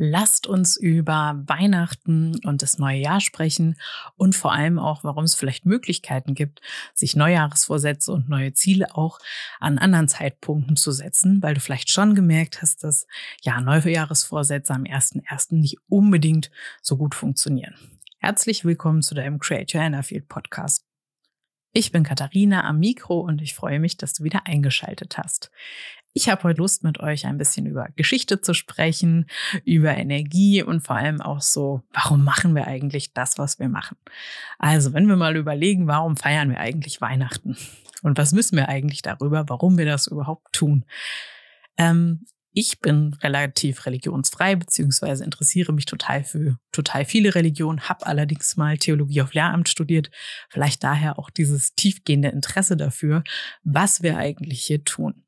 Lasst uns über Weihnachten und das neue Jahr sprechen und vor allem auch, warum es vielleicht Möglichkeiten gibt, sich Neujahresvorsätze und neue Ziele auch an anderen Zeitpunkten zu setzen, weil du vielleicht schon gemerkt hast, dass ja Neujahresvorsätze am 1.1. nicht unbedingt so gut funktionieren. Herzlich willkommen zu deinem Create Your Inner Podcast. Ich bin Katharina am Mikro und ich freue mich, dass du wieder eingeschaltet hast. Ich habe heute Lust, mit euch ein bisschen über Geschichte zu sprechen, über Energie und vor allem auch so, warum machen wir eigentlich das, was wir machen? Also, wenn wir mal überlegen, warum feiern wir eigentlich Weihnachten? Und was wissen wir eigentlich darüber, warum wir das überhaupt tun? Ähm, ich bin relativ religionsfrei, beziehungsweise interessiere mich total für total viele Religionen, habe allerdings mal Theologie auf Lehramt studiert, vielleicht daher auch dieses tiefgehende Interesse dafür, was wir eigentlich hier tun.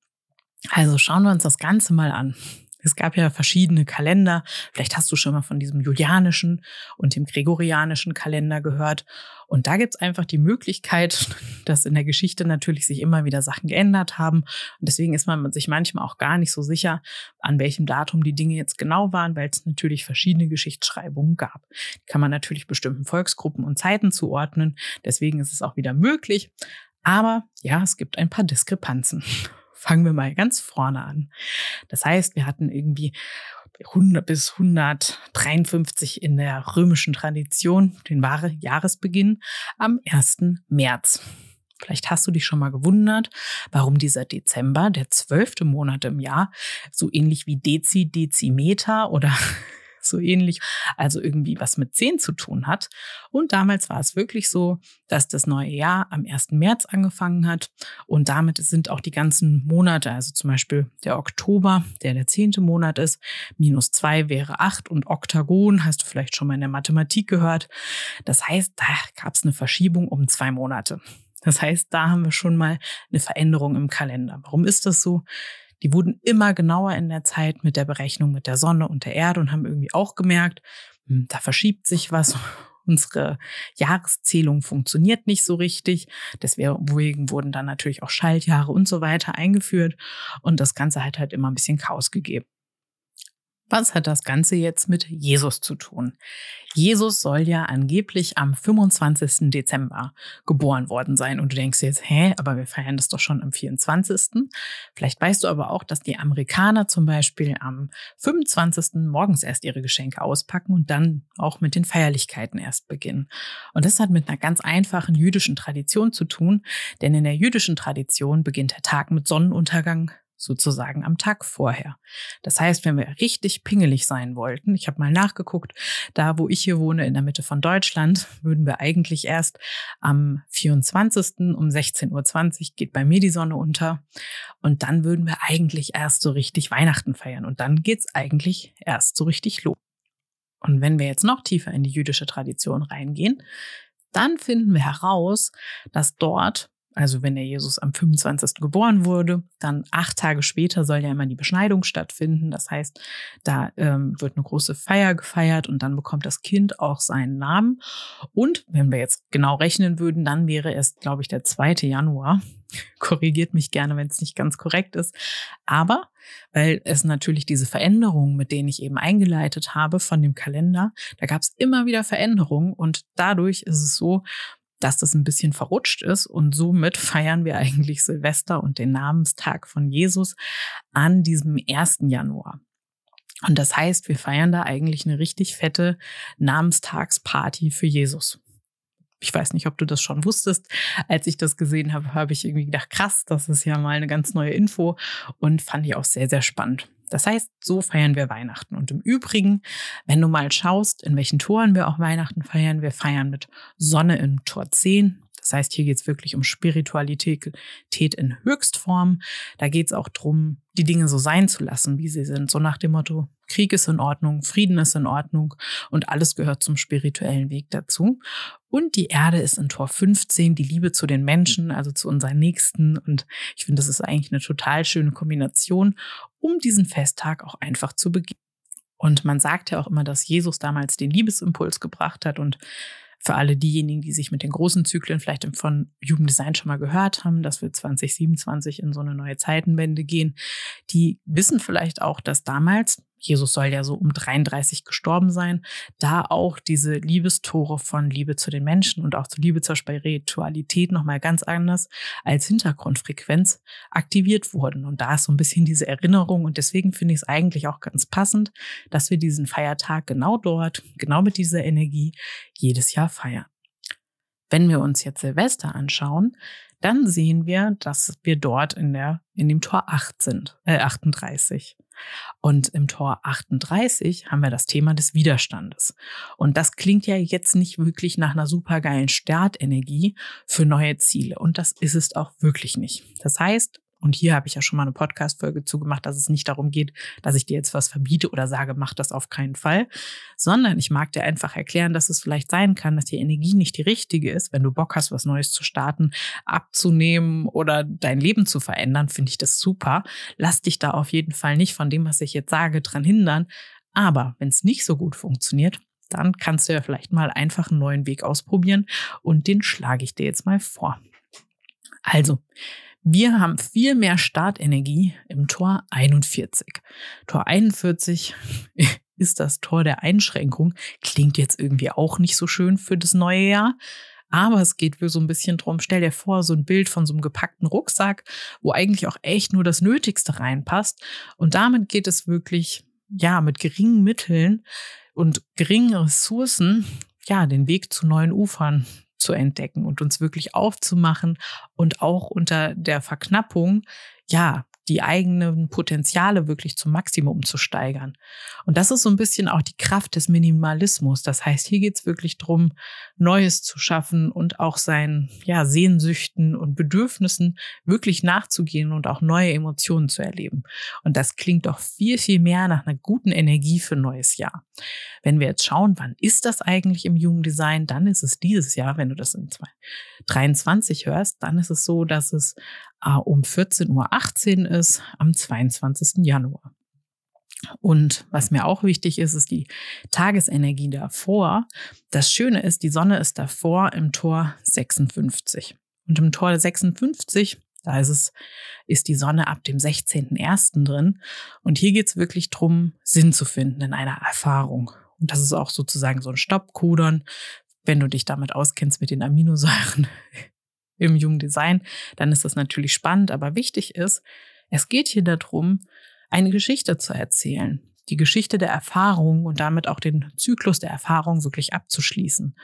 Also schauen wir uns das Ganze mal an. Es gab ja verschiedene Kalender. Vielleicht hast du schon mal von diesem julianischen und dem gregorianischen Kalender gehört. Und da gibt's einfach die Möglichkeit, dass in der Geschichte natürlich sich immer wieder Sachen geändert haben. Und deswegen ist man sich manchmal auch gar nicht so sicher, an welchem Datum die Dinge jetzt genau waren, weil es natürlich verschiedene Geschichtsschreibungen gab. Die kann man natürlich bestimmten Volksgruppen und Zeiten zuordnen. Deswegen ist es auch wieder möglich. Aber ja, es gibt ein paar Diskrepanzen fangen wir mal ganz vorne an. Das heißt, wir hatten irgendwie 100 bis 153 in der römischen Tradition den wahre Jahresbeginn am 1. März. Vielleicht hast du dich schon mal gewundert, warum dieser Dezember, der zwölfte Monat im Jahr, so ähnlich wie Dezi, Dezimeter oder so ähnlich, also irgendwie was mit 10 zu tun hat. Und damals war es wirklich so, dass das neue Jahr am 1. März angefangen hat und damit sind auch die ganzen Monate, also zum Beispiel der Oktober, der der zehnte Monat ist, minus zwei wäre acht und Oktagon hast du vielleicht schon mal in der Mathematik gehört. Das heißt, da gab es eine Verschiebung um zwei Monate. Das heißt, da haben wir schon mal eine Veränderung im Kalender. Warum ist das so? Die wurden immer genauer in der Zeit mit der Berechnung mit der Sonne und der Erde und haben irgendwie auch gemerkt, hm, da verschiebt sich was. Unsere Jahreszählung funktioniert nicht so richtig. Deswegen wurden dann natürlich auch Schaltjahre und so weiter eingeführt. Und das Ganze hat halt immer ein bisschen Chaos gegeben. Was hat das Ganze jetzt mit Jesus zu tun? Jesus soll ja angeblich am 25. Dezember geboren worden sein. Und du denkst jetzt, hä, aber wir feiern das doch schon am 24. Vielleicht weißt du aber auch, dass die Amerikaner zum Beispiel am 25. morgens erst ihre Geschenke auspacken und dann auch mit den Feierlichkeiten erst beginnen. Und das hat mit einer ganz einfachen jüdischen Tradition zu tun, denn in der jüdischen Tradition beginnt der Tag mit Sonnenuntergang, sozusagen am Tag vorher. Das heißt, wenn wir richtig pingelig sein wollten, ich habe mal nachgeguckt, da wo ich hier wohne, in der Mitte von Deutschland, würden wir eigentlich erst am 24. um 16.20 Uhr geht bei mir die Sonne unter und dann würden wir eigentlich erst so richtig Weihnachten feiern und dann geht's eigentlich erst so richtig los. Und wenn wir jetzt noch tiefer in die jüdische Tradition reingehen, dann finden wir heraus, dass dort also wenn der Jesus am 25. geboren wurde, dann acht Tage später soll ja immer die Beschneidung stattfinden. Das heißt, da ähm, wird eine große Feier gefeiert und dann bekommt das Kind auch seinen Namen. Und wenn wir jetzt genau rechnen würden, dann wäre es, glaube ich, der 2. Januar. Korrigiert mich gerne, wenn es nicht ganz korrekt ist. Aber weil es natürlich diese Veränderungen, mit denen ich eben eingeleitet habe von dem Kalender, da gab es immer wieder Veränderungen und dadurch ist es so, dass das ein bisschen verrutscht ist und somit feiern wir eigentlich Silvester und den Namenstag von Jesus an diesem 1. Januar. Und das heißt, wir feiern da eigentlich eine richtig fette Namenstagsparty für Jesus. Ich weiß nicht, ob du das schon wusstest. Als ich das gesehen habe, habe ich irgendwie gedacht, krass, das ist ja mal eine ganz neue Info und fand ich auch sehr, sehr spannend. Das heißt, so feiern wir Weihnachten. Und im Übrigen, wenn du mal schaust, in welchen Toren wir auch Weihnachten feiern, wir feiern mit Sonne im Tor 10. Das heißt, hier geht es wirklich um Spiritualität in Höchstform. Da geht es auch drum, die Dinge so sein zu lassen, wie sie sind. So nach dem Motto, Krieg ist in Ordnung, Frieden ist in Ordnung und alles gehört zum spirituellen Weg dazu. Und die Erde ist in Tor 15, die Liebe zu den Menschen, also zu unseren Nächsten. Und ich finde, das ist eigentlich eine total schöne Kombination, um diesen Festtag auch einfach zu beginnen. Und man sagt ja auch immer, dass Jesus damals den Liebesimpuls gebracht hat und für alle diejenigen, die sich mit den großen Zyklen vielleicht von Jugenddesign schon mal gehört haben, dass wir 2027 in so eine neue Zeitenwende gehen, die wissen vielleicht auch, dass damals Jesus soll ja so um 33 gestorben sein, da auch diese Liebestore von Liebe zu den Menschen und auch zur Liebe zur Spiritualität nochmal ganz anders als Hintergrundfrequenz aktiviert wurden. Und da ist so ein bisschen diese Erinnerung und deswegen finde ich es eigentlich auch ganz passend, dass wir diesen Feiertag genau dort, genau mit dieser Energie jedes Jahr feiern. Wenn wir uns jetzt Silvester anschauen, dann sehen wir, dass wir dort in der, in dem Tor 8 sind, äh, 38. Und im Tor 38 haben wir das Thema des Widerstandes. Und das klingt ja jetzt nicht wirklich nach einer supergeilen Startenergie für neue Ziele. Und das ist es auch wirklich nicht. Das heißt, und hier habe ich ja schon mal eine Podcast-Folge zugemacht, dass es nicht darum geht, dass ich dir jetzt was verbiete oder sage, mach das auf keinen Fall, sondern ich mag dir einfach erklären, dass es vielleicht sein kann, dass die Energie nicht die richtige ist. Wenn du Bock hast, was Neues zu starten, abzunehmen oder dein Leben zu verändern, finde ich das super. Lass dich da auf jeden Fall nicht von dem, was ich jetzt sage, dran hindern. Aber wenn es nicht so gut funktioniert, dann kannst du ja vielleicht mal einfach einen neuen Weg ausprobieren und den schlage ich dir jetzt mal vor. Also, wir haben viel mehr Startenergie im Tor 41. Tor 41 ist das Tor der Einschränkung. Klingt jetzt irgendwie auch nicht so schön für das neue Jahr. Aber es geht so ein bisschen drum, stell dir vor, so ein Bild von so einem gepackten Rucksack, wo eigentlich auch echt nur das Nötigste reinpasst. Und damit geht es wirklich, ja, mit geringen Mitteln und geringen Ressourcen, ja, den Weg zu neuen Ufern zu entdecken und uns wirklich aufzumachen und auch unter der Verknappung, ja, die eigenen Potenziale wirklich zum Maximum zu steigern. Und das ist so ein bisschen auch die Kraft des Minimalismus. Das heißt, hier geht es wirklich drum, Neues zu schaffen und auch seinen ja, Sehnsüchten und Bedürfnissen wirklich nachzugehen und auch neue Emotionen zu erleben. Und das klingt doch viel, viel mehr nach einer guten Energie für ein neues Jahr. Wenn wir jetzt schauen, wann ist das eigentlich im Jugenddesign, dann ist es dieses Jahr, wenn du das in 2023 hörst, dann ist es so, dass es um 14.18 Uhr ist am 22. Januar. Und was mir auch wichtig ist, ist die Tagesenergie davor. Das Schöne ist, die Sonne ist davor im Tor 56. Und im Tor 56, da ist es, ist die Sonne ab dem 16.01. drin. Und hier geht es wirklich drum, Sinn zu finden in einer Erfahrung. Und das ist auch sozusagen so ein Stoppcodon, wenn du dich damit auskennst mit den Aminosäuren im jungen Design, dann ist das natürlich spannend, aber wichtig ist, es geht hier darum, eine Geschichte zu erzählen die Geschichte der Erfahrung und damit auch den Zyklus der Erfahrung wirklich abzuschließen.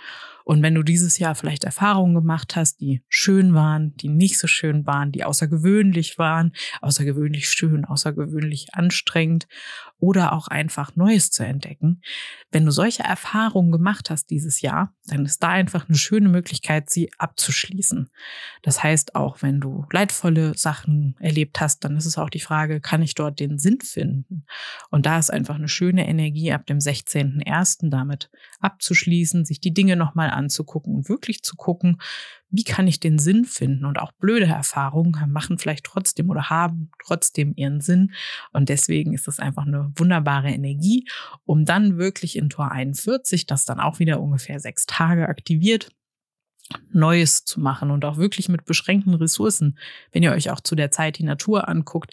Und wenn du dieses Jahr vielleicht Erfahrungen gemacht hast, die schön waren, die nicht so schön waren, die außergewöhnlich waren, außergewöhnlich schön, außergewöhnlich anstrengend oder auch einfach Neues zu entdecken, wenn du solche Erfahrungen gemacht hast dieses Jahr, dann ist da einfach eine schöne Möglichkeit, sie abzuschließen. Das heißt, auch wenn du leidvolle Sachen erlebt hast, dann ist es auch die Frage, kann ich dort den Sinn finden? Und da ist einfach eine schöne Energie ab dem 16.01. damit abzuschließen, sich die Dinge nochmal anzugucken und wirklich zu gucken, wie kann ich den Sinn finden? Und auch blöde Erfahrungen machen vielleicht trotzdem oder haben trotzdem ihren Sinn. Und deswegen ist das einfach eine wunderbare Energie, um dann wirklich in Tor 41, das dann auch wieder ungefähr sechs Tage aktiviert, Neues zu machen und auch wirklich mit beschränkten Ressourcen. Wenn ihr euch auch zu der Zeit die Natur anguckt,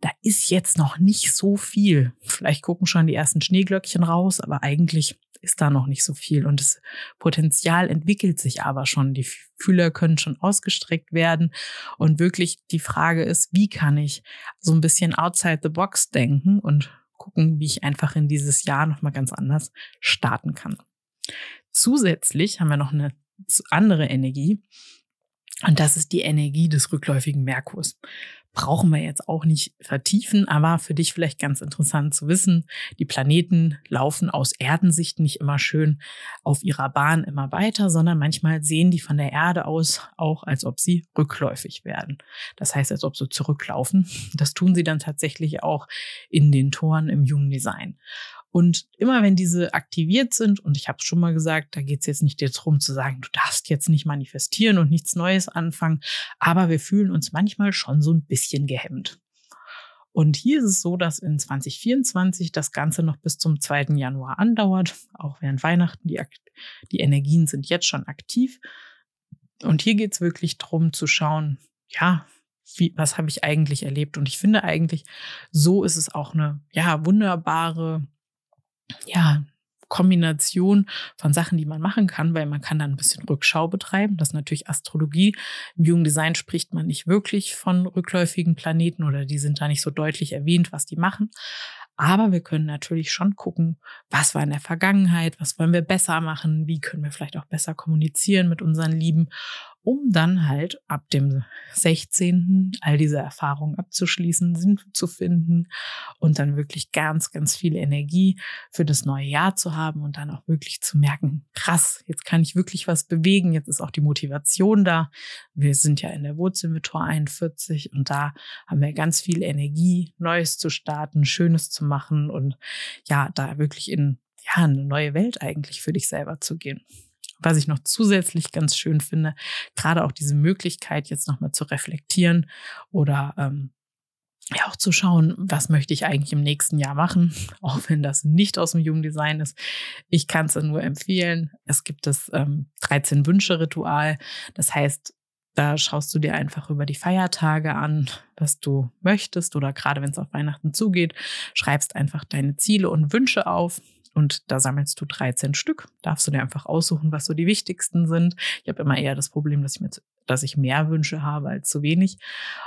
da ist jetzt noch nicht so viel. Vielleicht gucken schon die ersten Schneeglöckchen raus, aber eigentlich ist da noch nicht so viel und das Potenzial entwickelt sich aber schon. Die Fühler können schon ausgestreckt werden und wirklich die Frage ist, wie kann ich so ein bisschen outside the box denken und gucken, wie ich einfach in dieses Jahr nochmal ganz anders starten kann. Zusätzlich haben wir noch eine andere Energie. Und das ist die Energie des rückläufigen Merkurs. Brauchen wir jetzt auch nicht vertiefen, aber für dich vielleicht ganz interessant zu wissen, die Planeten laufen aus Erdensicht nicht immer schön auf ihrer Bahn immer weiter, sondern manchmal sehen die von der Erde aus auch, als ob sie rückläufig werden. Das heißt, als ob sie zurücklaufen. Das tun sie dann tatsächlich auch in den Toren im jungen Design. Und immer wenn diese aktiviert sind, und ich habe es schon mal gesagt, da geht es jetzt nicht darum zu sagen, du darfst jetzt nicht manifestieren und nichts Neues anfangen, aber wir fühlen uns manchmal schon so ein bisschen gehemmt. Und hier ist es so, dass in 2024 das Ganze noch bis zum 2. Januar andauert, auch während Weihnachten. Die, die Energien sind jetzt schon aktiv. Und hier geht es wirklich darum zu schauen, ja, wie, was habe ich eigentlich erlebt? Und ich finde eigentlich, so ist es auch eine, ja, wunderbare, ja, Kombination von Sachen, die man machen kann, weil man kann dann ein bisschen Rückschau betreiben. Das ist natürlich Astrologie. Im Jugenddesign spricht man nicht wirklich von rückläufigen Planeten oder die sind da nicht so deutlich erwähnt, was die machen. Aber wir können natürlich schon gucken, was war in der Vergangenheit, was wollen wir besser machen, wie können wir vielleicht auch besser kommunizieren mit unseren Lieben um dann halt ab dem 16. all diese Erfahrungen abzuschließen, Sinn zu finden und dann wirklich ganz, ganz viel Energie für das neue Jahr zu haben und dann auch wirklich zu merken, krass, jetzt kann ich wirklich was bewegen, jetzt ist auch die Motivation da. Wir sind ja in der Wurzelmetor 41 und da haben wir ganz viel Energie, Neues zu starten, Schönes zu machen und ja, da wirklich in ja, eine neue Welt eigentlich für dich selber zu gehen was ich noch zusätzlich ganz schön finde, gerade auch diese Möglichkeit, jetzt nochmal zu reflektieren oder ähm, ja auch zu schauen, was möchte ich eigentlich im nächsten Jahr machen, auch wenn das nicht aus dem Jugenddesign ist. Ich kann es nur empfehlen. Es gibt das ähm, 13 Wünsche Ritual. Das heißt, da schaust du dir einfach über die Feiertage an, was du möchtest oder gerade wenn es auf Weihnachten zugeht, schreibst einfach deine Ziele und Wünsche auf. Und da sammelst du 13 Stück. Darfst du dir einfach aussuchen, was so die wichtigsten sind. Ich habe immer eher das Problem, dass ich mir dass ich mehr Wünsche habe als zu wenig.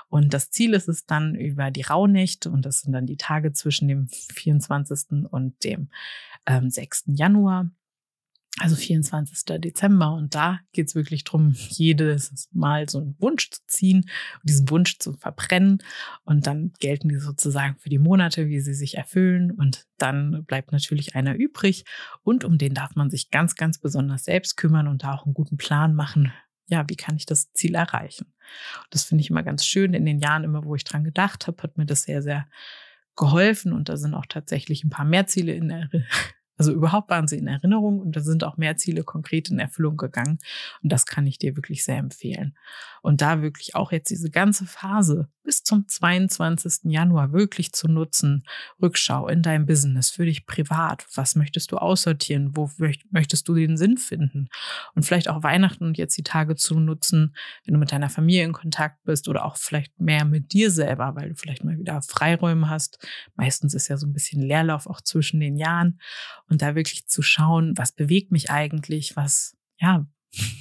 Und das Ziel ist es dann über die Rauhnächte, und das sind dann die Tage zwischen dem 24. und dem ähm, 6. Januar, also 24. Dezember. Und da geht es wirklich darum, jedes Mal so einen Wunsch zu ziehen und diesen Wunsch zu verbrennen. Und dann gelten die sozusagen für die Monate, wie sie sich erfüllen. Und dann bleibt natürlich einer übrig. Und um den darf man sich ganz, ganz besonders selbst kümmern und da auch einen guten Plan machen. Ja, wie kann ich das Ziel erreichen? Das finde ich immer ganz schön. In den Jahren immer, wo ich dran gedacht habe, hat mir das sehr, sehr geholfen. Und da sind auch tatsächlich ein paar mehr Ziele in der also überhaupt waren sie in Erinnerung und da sind auch mehr Ziele konkret in Erfüllung gegangen. Und das kann ich dir wirklich sehr empfehlen. Und da wirklich auch jetzt diese ganze Phase bis zum 22. Januar wirklich zu nutzen. Rückschau in deinem Business, für dich privat. Was möchtest du aussortieren? Wo möchtest du den Sinn finden? Und vielleicht auch Weihnachten und jetzt die Tage zu nutzen, wenn du mit deiner Familie in Kontakt bist oder auch vielleicht mehr mit dir selber, weil du vielleicht mal wieder Freiräume hast. Meistens ist ja so ein bisschen Leerlauf auch zwischen den Jahren. Und da wirklich zu schauen, was bewegt mich eigentlich? Was, ja,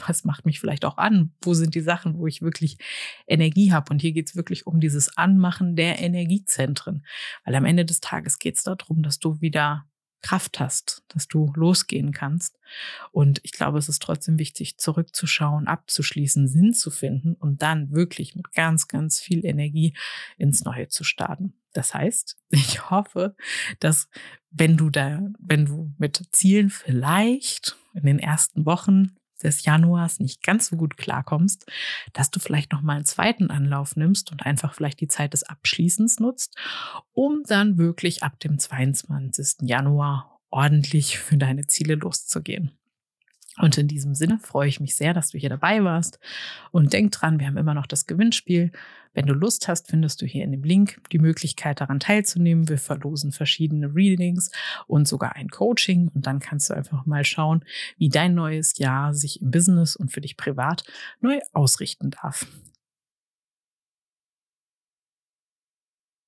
was macht mich vielleicht auch an? Wo sind die Sachen, wo ich wirklich Energie habe? Und hier geht es wirklich um dieses Anmachen der Energiezentren. Weil am Ende des Tages geht es darum, dass du wieder Kraft hast, dass du losgehen kannst. Und ich glaube, es ist trotzdem wichtig, zurückzuschauen, abzuschließen, Sinn zu finden und dann wirklich mit ganz, ganz viel Energie ins Neue zu starten. Das heißt, ich hoffe, dass wenn du da, wenn du mit Zielen vielleicht in den ersten Wochen des Januars nicht ganz so gut klarkommst, dass du vielleicht noch mal einen zweiten Anlauf nimmst und einfach vielleicht die Zeit des Abschließens nutzt, um dann wirklich ab dem 22. Januar ordentlich für deine Ziele loszugehen. Und in diesem Sinne freue ich mich sehr, dass du hier dabei warst. Und denk dran, wir haben immer noch das Gewinnspiel. Wenn du Lust hast, findest du hier in dem Link die Möglichkeit daran teilzunehmen. Wir verlosen verschiedene Readings und sogar ein Coaching. Und dann kannst du einfach mal schauen, wie dein neues Jahr sich im Business und für dich privat neu ausrichten darf.